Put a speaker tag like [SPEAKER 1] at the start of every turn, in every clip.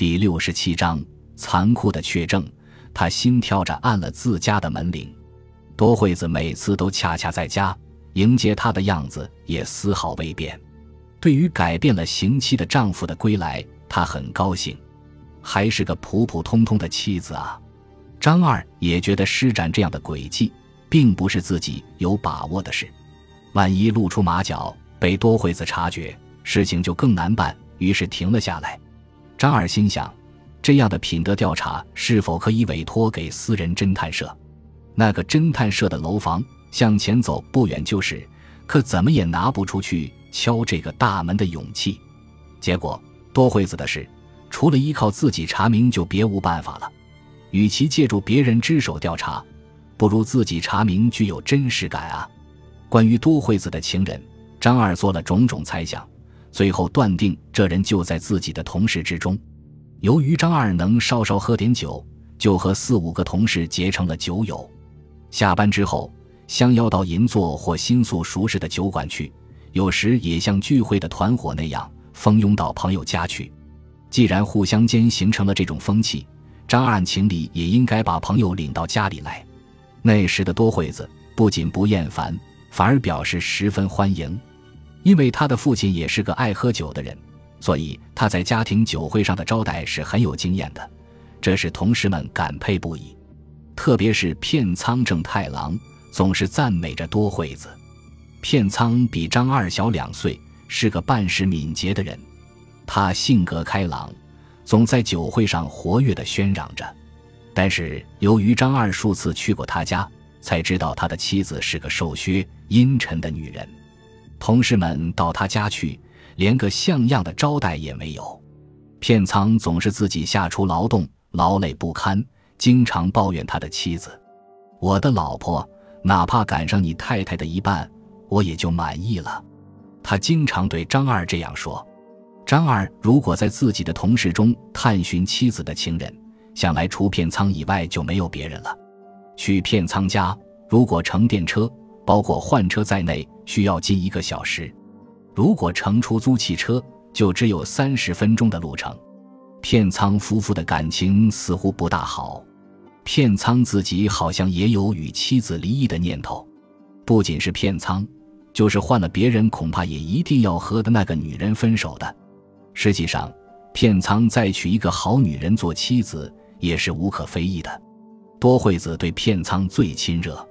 [SPEAKER 1] 第六十七章残酷的确证。他心跳着按了自家的门铃。多惠子每次都恰恰在家迎接他的样子也丝毫未变。对于改变了刑期的丈夫的归来，她很高兴。还是个普普通通的妻子啊！张二也觉得施展这样的诡计，并不是自己有把握的事。万一露出马脚，被多惠子察觉，事情就更难办。于是停了下来。张二心想，这样的品德调查是否可以委托给私人侦探社？那个侦探社的楼房向前走不远就是，可怎么也拿不出去敲这个大门的勇气。结果多惠子的事。除了依靠自己查明，就别无办法了。与其借助别人之手调查，不如自己查明，具有真实感啊。关于多惠子的情人，张二做了种种猜想，最后断定这人就在自己的同事之中。由于张二能稍稍喝点酒，就和四五个同事结成了酒友。下班之后，相邀到银座或新宿熟识的酒馆去，有时也像聚会的团伙那样，蜂拥到朋友家去。既然互相间形成了这种风气，张二情理也应该把朋友领到家里来。那时的多惠子不仅不厌烦，反而表示十分欢迎，因为他的父亲也是个爱喝酒的人，所以他在家庭酒会上的招待是很有经验的，这使同事们感佩不已。特别是片仓正太郎总是赞美着多惠子。片仓比张二小两岁，是个办事敏捷的人。他性格开朗，总在酒会上活跃地喧嚷着。但是由于张二数次去过他家，才知道他的妻子是个瘦削阴沉的女人。同事们到他家去，连个像样的招待也没有。片仓总是自己下厨劳动，劳累不堪，经常抱怨他的妻子：“我的老婆，哪怕赶上你太太的一半，我也就满意了。”他经常对张二这样说。张二如果在自己的同事中探寻妻子的情人，想来除片仓以外就没有别人了。去片仓家，如果乘电车，包括换车在内，需要近一个小时；如果乘出租汽车，就只有三十分钟的路程。片仓夫妇的感情似乎不大好，片仓自己好像也有与妻子离异的念头。不仅是片仓，就是换了别人，恐怕也一定要和的那个女人分手的。实际上，片仓再娶一个好女人做妻子也是无可非议的。多惠子对片仓最亲热，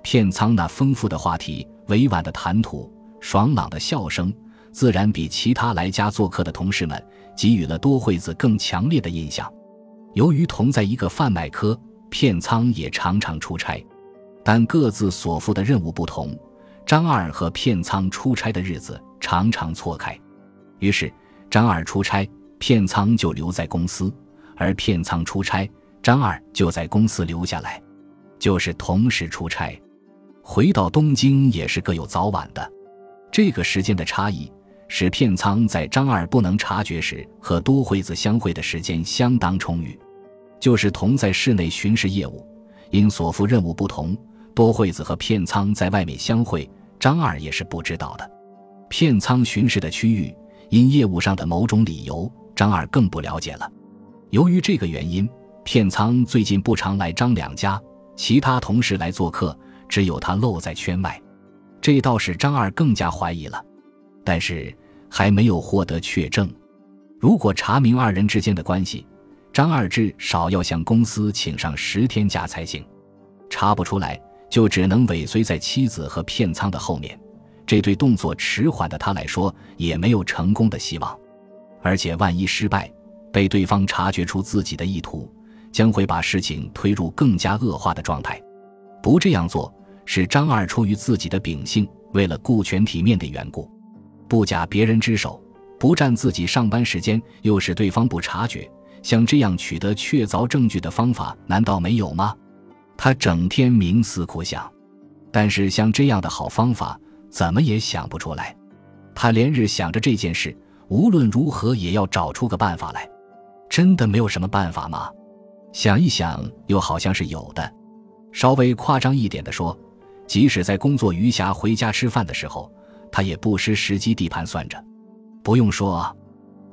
[SPEAKER 1] 片仓那丰富的话题、委婉的谈吐、爽朗的笑声，自然比其他来家做客的同事们给予了多惠子更强烈的印象。由于同在一个贩卖科，片仓也常常出差，但各自所负的任务不同，张二和片仓出差的日子常常错开，于是。张二出差，片仓就留在公司；而片仓出差，张二就在公司留下来，就是同时出差。回到东京也是各有早晚的。这个时间的差异，使片仓在张二不能察觉时和多惠子相会的时间相当充裕。就是同在室内巡视业务，因所负任务不同，多惠子和片仓在外面相会，张二也是不知道的。片仓巡视的区域。因业务上的某种理由，张二更不了解了。由于这个原因，片仓最近不常来张两家，其他同事来做客，只有他露在圈外，这倒使张二更加怀疑了。但是还没有获得确证。如果查明二人之间的关系，张二至少要向公司请上十天假才行。查不出来，就只能尾随在妻子和片仓的后面。这对动作迟缓的他来说也没有成功的希望，而且万一失败，被对方察觉出自己的意图，将会把事情推入更加恶化的状态。不这样做，是张二出于自己的秉性，为了顾全体面的缘故，不假别人之手，不占自己上班时间，又使对方不察觉。像这样取得确凿证据的方法，难道没有吗？他整天冥思苦想，但是像这样的好方法。怎么也想不出来，他连日想着这件事，无论如何也要找出个办法来。真的没有什么办法吗？想一想，又好像是有的。稍微夸张一点的说，即使在工作余暇回家吃饭的时候，他也不失时机地盘算着。不用说，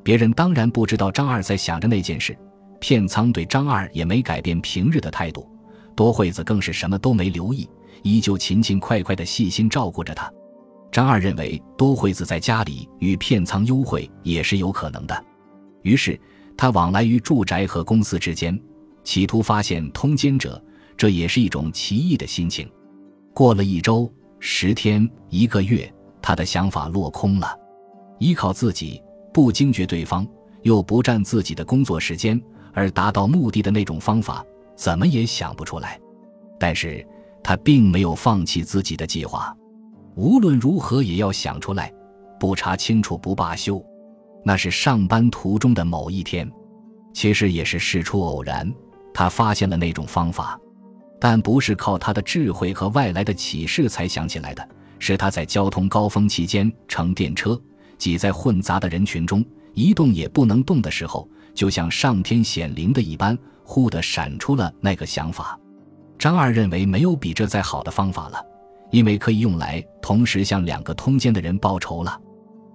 [SPEAKER 1] 别人当然不知道张二在想着那件事。片仓对张二也没改变平日的态度，多惠子更是什么都没留意，依旧勤勤快快的细心照顾着他。张二认为多惠子在家里与片仓幽会也是有可能的，于是他往来于住宅和公司之间，企图发现通奸者，这也是一种奇异的心情。过了一周、十天、一个月，他的想法落空了，依靠自己不惊觉对方，又不占自己的工作时间。而达到目的的那种方法，怎么也想不出来。但是他并没有放弃自己的计划，无论如何也要想出来，不查清楚不罢休。那是上班途中的某一天，其实也是事出偶然，他发现了那种方法，但不是靠他的智慧和外来的启示才想起来的，是他在交通高峰期间乘电车，挤在混杂的人群中，一动也不能动的时候。就像上天显灵的一般，忽地闪出了那个想法。张二认为没有比这再好的方法了，因为可以用来同时向两个通奸的人报仇了。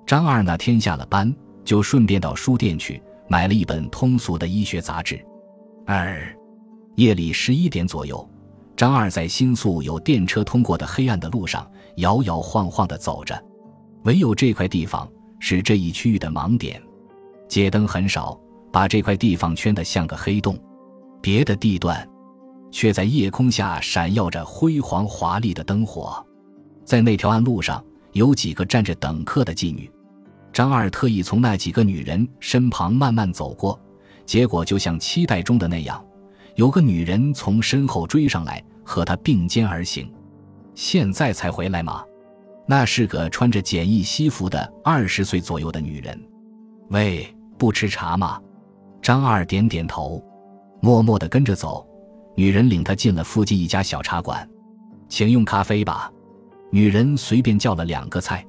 [SPEAKER 1] 张二那天下了班，就顺便到书店去买了一本通俗的医学杂志。二夜里十一点左右，张二在新宿有电车通过的黑暗的路上摇摇晃晃地走着，唯有这块地方是这一区域的盲点，街灯很少。把这块地方圈得像个黑洞，别的地段却在夜空下闪耀着辉煌华丽的灯火。在那条暗路上，有几个站着等客的妓女。张二特意从那几个女人身旁慢慢走过，结果就像期待中的那样，有个女人从身后追上来，和他并肩而行。现在才回来吗？那是个穿着简易西服的二十岁左右的女人。喂，不吃茶吗？张二点点头，默默地跟着走。女人领他进了附近一家小茶馆，请用咖啡吧。女人随便叫了两个菜，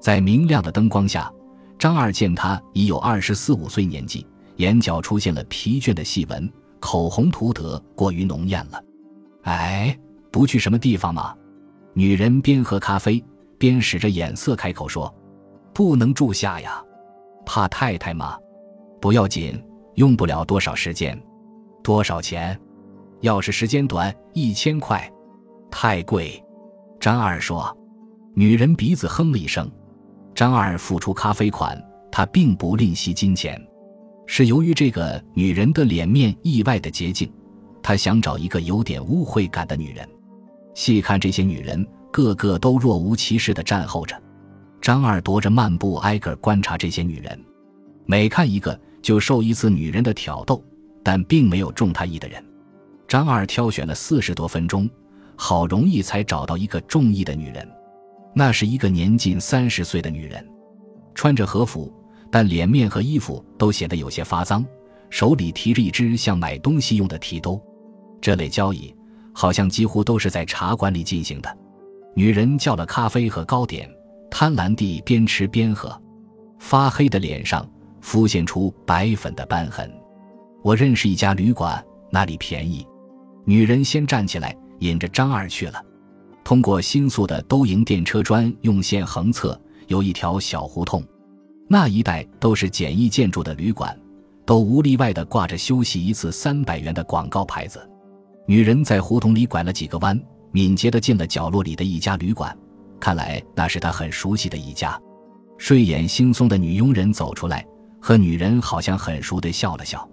[SPEAKER 1] 在明亮的灯光下，张二见她已有二十四五岁年纪，眼角出现了疲倦的细纹，口红涂得过于浓艳了。哎，不去什么地方吗？女人边喝咖啡边使着眼色开口说：“不能住下呀，怕太太吗？不要紧。”用不了多少时间，多少钱？要是时间短，一千块，太贵。张二说。女人鼻子哼了一声。张二付出咖啡款，他并不吝惜金钱，是由于这个女人的脸面意外的洁净。他想找一个有点污秽感的女人。细看这些女人，个个都若无其事地站候着。张二踱着漫步，挨个观察这些女人，每看一个。就受一次女人的挑逗，但并没有中他意的人。张二挑选了四十多分钟，好容易才找到一个中意的女人。那是一个年近三十岁的女人，穿着和服，但脸面和衣服都显得有些发脏，手里提着一只像买东西用的提兜。这类交易好像几乎都是在茶馆里进行的。女人叫了咖啡和糕点，贪婪地边吃边喝，发黑的脸上。浮现出白粉的斑痕。我认识一家旅馆，那里便宜。女人先站起来，引着张二去了。通过新宿的都营电车专用线横侧有一条小胡同，那一带都是简易建筑的旅馆，都无例外的挂着休息一次三百元的广告牌子。女人在胡同里拐了几个弯，敏捷的进了角落里的一家旅馆。看来那是她很熟悉的一家。睡眼惺忪的女佣人走出来。和女人好像很熟的笑了笑，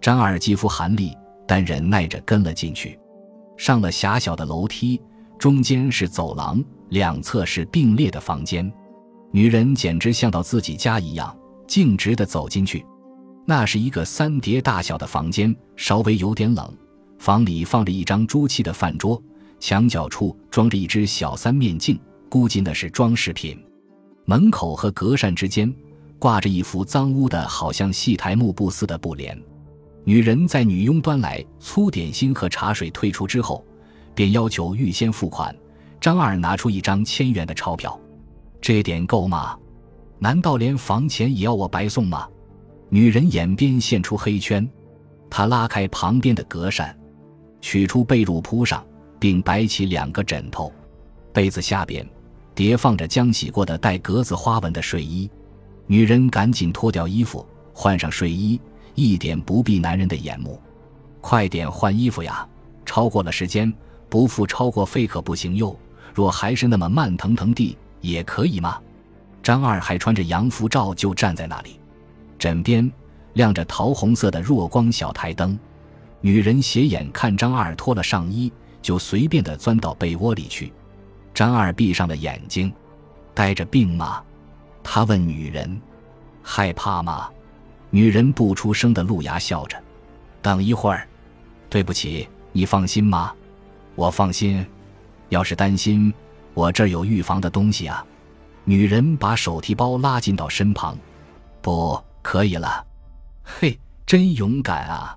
[SPEAKER 1] 张二肌肤寒栗，但忍耐着跟了进去。上了狭小的楼梯，中间是走廊，两侧是并列的房间。女人简直像到自己家一样，径直的走进去。那是一个三叠大小的房间，稍微有点冷。房里放着一张朱漆的饭桌，墙角处装着一只小三面镜，估计那是装饰品。门口和隔扇之间。挂着一幅脏污的，好像戏台幕布似的布帘。女人在女佣端来粗点心和茶水退出之后，便要求预先付款。张二拿出一张千元的钞票，这点够吗？难道连房钱也要我白送吗？女人眼边现出黑圈，她拉开旁边的隔扇，取出被褥铺上，并摆起两个枕头，被子下边叠放着将洗过的带格子花纹的睡衣。女人赶紧脱掉衣服，换上睡衣，一点不避男人的眼目。快点换衣服呀！超过了时间，不付超过费可不行哟。若还是那么慢腾腾地，也可以吗？张二还穿着洋服照就站在那里，枕边亮着桃红色的弱光小台灯。女人斜眼看张二脱了上衣，就随便的钻到被窝里去。张二闭上了眼睛，带着病吗？他问女人。害怕吗？女人不出声的露牙笑着。等一会儿。对不起，你放心吗？我放心。要是担心，我这儿有预防的东西啊。女人把手提包拉近到身旁。不可以了。嘿，真勇敢啊！